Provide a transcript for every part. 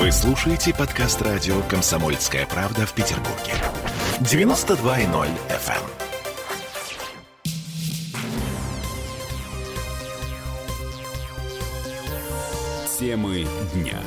Вы слушаете подкаст радио «Комсомольская правда» в Петербурге. 92.0 FM. Темы дня.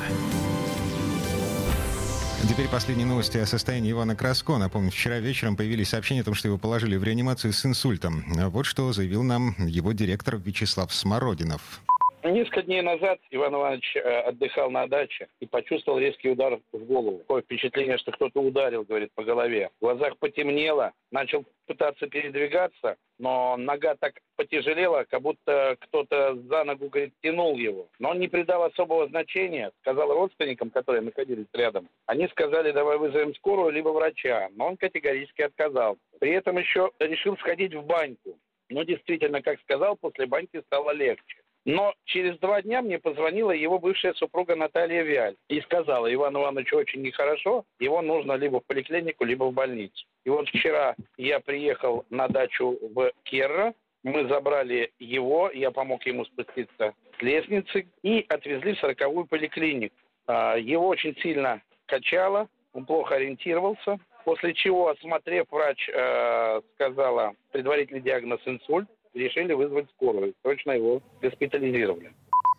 Теперь последние новости о состоянии Ивана Краско. Напомню, вчера вечером появились сообщения о том, что его положили в реанимацию с инсультом. Вот что заявил нам его директор Вячеслав Смородинов. Несколько дней назад Иван Иванович э, отдыхал на даче и почувствовал резкий удар в голову. Такое впечатление, что кто-то ударил, говорит, по голове. В глазах потемнело, начал пытаться передвигаться, но нога так потяжелела, как будто кто-то за ногу, говорит, тянул его. Но он не придал особого значения, сказал родственникам, которые находились рядом. Они сказали, давай вызовем скорую, либо врача. Но он категорически отказал. При этом еще решил сходить в баньку. Но действительно, как сказал, после баньки стало легче. Но через два дня мне позвонила его бывшая супруга Наталья Виаль и сказала, Иван Иванович очень нехорошо, его нужно либо в поликлинику, либо в больницу. И вот вчера я приехал на дачу в Керра, мы забрали его, я помог ему спуститься с лестницы и отвезли в сороковую поликлинику. А, его очень сильно качало, он плохо ориентировался, после чего, осмотрев, врач э, сказала предварительный диагноз инсульт, решили вызвать скорую. Срочно его госпитализировали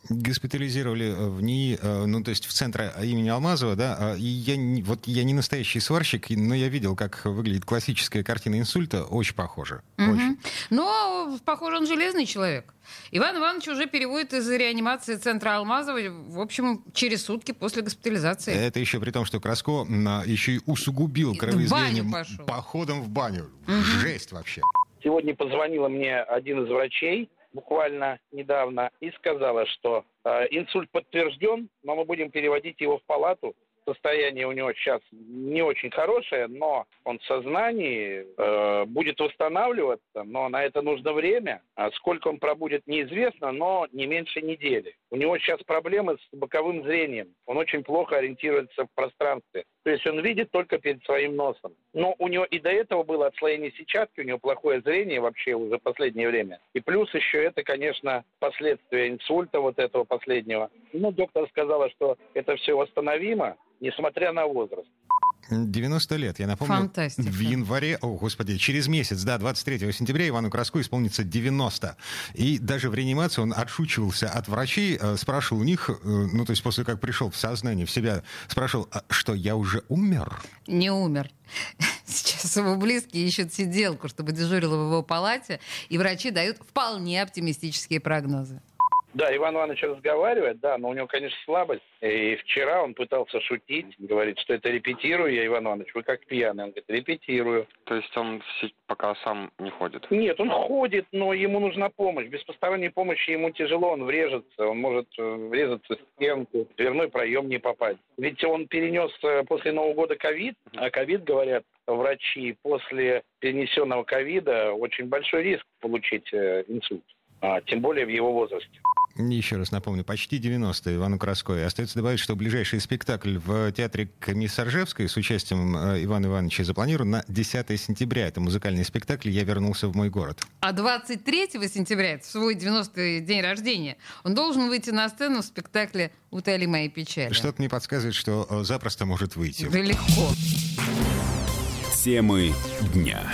госпитализировали э, в НИИ, э, ну, то есть в центре имени Алмазова, да, а, и я, вот я не настоящий сварщик, но я видел, как выглядит классическая картина инсульта, очень похоже. Угу. Очень. Но, похоже, он железный человек. Иван Иванович уже переводит из реанимации центра Алмазова, в общем, через сутки после госпитализации. Это еще при том, что Краско еще и усугубил кровоизлияние походом в баню. Угу. Жесть вообще. Сегодня позвонила мне один из врачей, буквально недавно, и сказала, что э, инсульт подтвержден, но мы будем переводить его в палату. Состояние у него сейчас не очень хорошее, но он в сознании э, будет восстанавливаться, но на это нужно время. А сколько он пробудет, неизвестно, но не меньше недели. У него сейчас проблемы с боковым зрением. Он очень плохо ориентируется в пространстве. То есть он видит только перед своим носом. Но у него и до этого было отслоение сетчатки, у него плохое зрение вообще уже последнее время. И плюс еще это, конечно, последствия инсульта вот этого последнего. Ну, доктор сказала, что это все восстановимо, несмотря на возраст. 90 лет, я напомню. Фантастика. В январе, о, господи, через месяц, да, 23 сентября Ивану Краску исполнится 90. И даже в реанимации он отшучивался от врачей, э, спрашивал у них, э, ну, то есть после как пришел в сознание, в себя, спрашивал, а что, я уже умер? Не умер. Сейчас его близкие ищут сиделку, чтобы дежурила в его палате, и врачи дают вполне оптимистические прогнозы. Да, Иван Иванович разговаривает, да, но у него, конечно, слабость. И вчера он пытался шутить, говорит, что это репетирую я, Иван Иванович, вы как пьяный. Он говорит, репетирую. То есть он пока сам не ходит? Нет, он ходит, но ему нужна помощь. Без посторонней помощи ему тяжело, он врежется, он может э, врезаться в стенку, в дверной проем не попасть. Ведь он перенес э, после Нового года ковид, а ковид, говорят, врачи, после перенесенного ковида очень большой риск получить э, инсульт, а, тем более в его возрасте. Еще раз напомню, почти 90 Ивану Красковой. Остается добавить, что ближайший спектакль в театре Комиссаржевской с участием э, Ивана Ивановича запланирован на 10 сентября. Это музыкальный спектакль «Я вернулся в мой город». А 23 сентября, в свой 90-й день рождения, он должен выйти на сцену в спектакле «Утоли мои печали». Что-то мне подсказывает, что э, запросто может выйти. Да легко. Темы дня.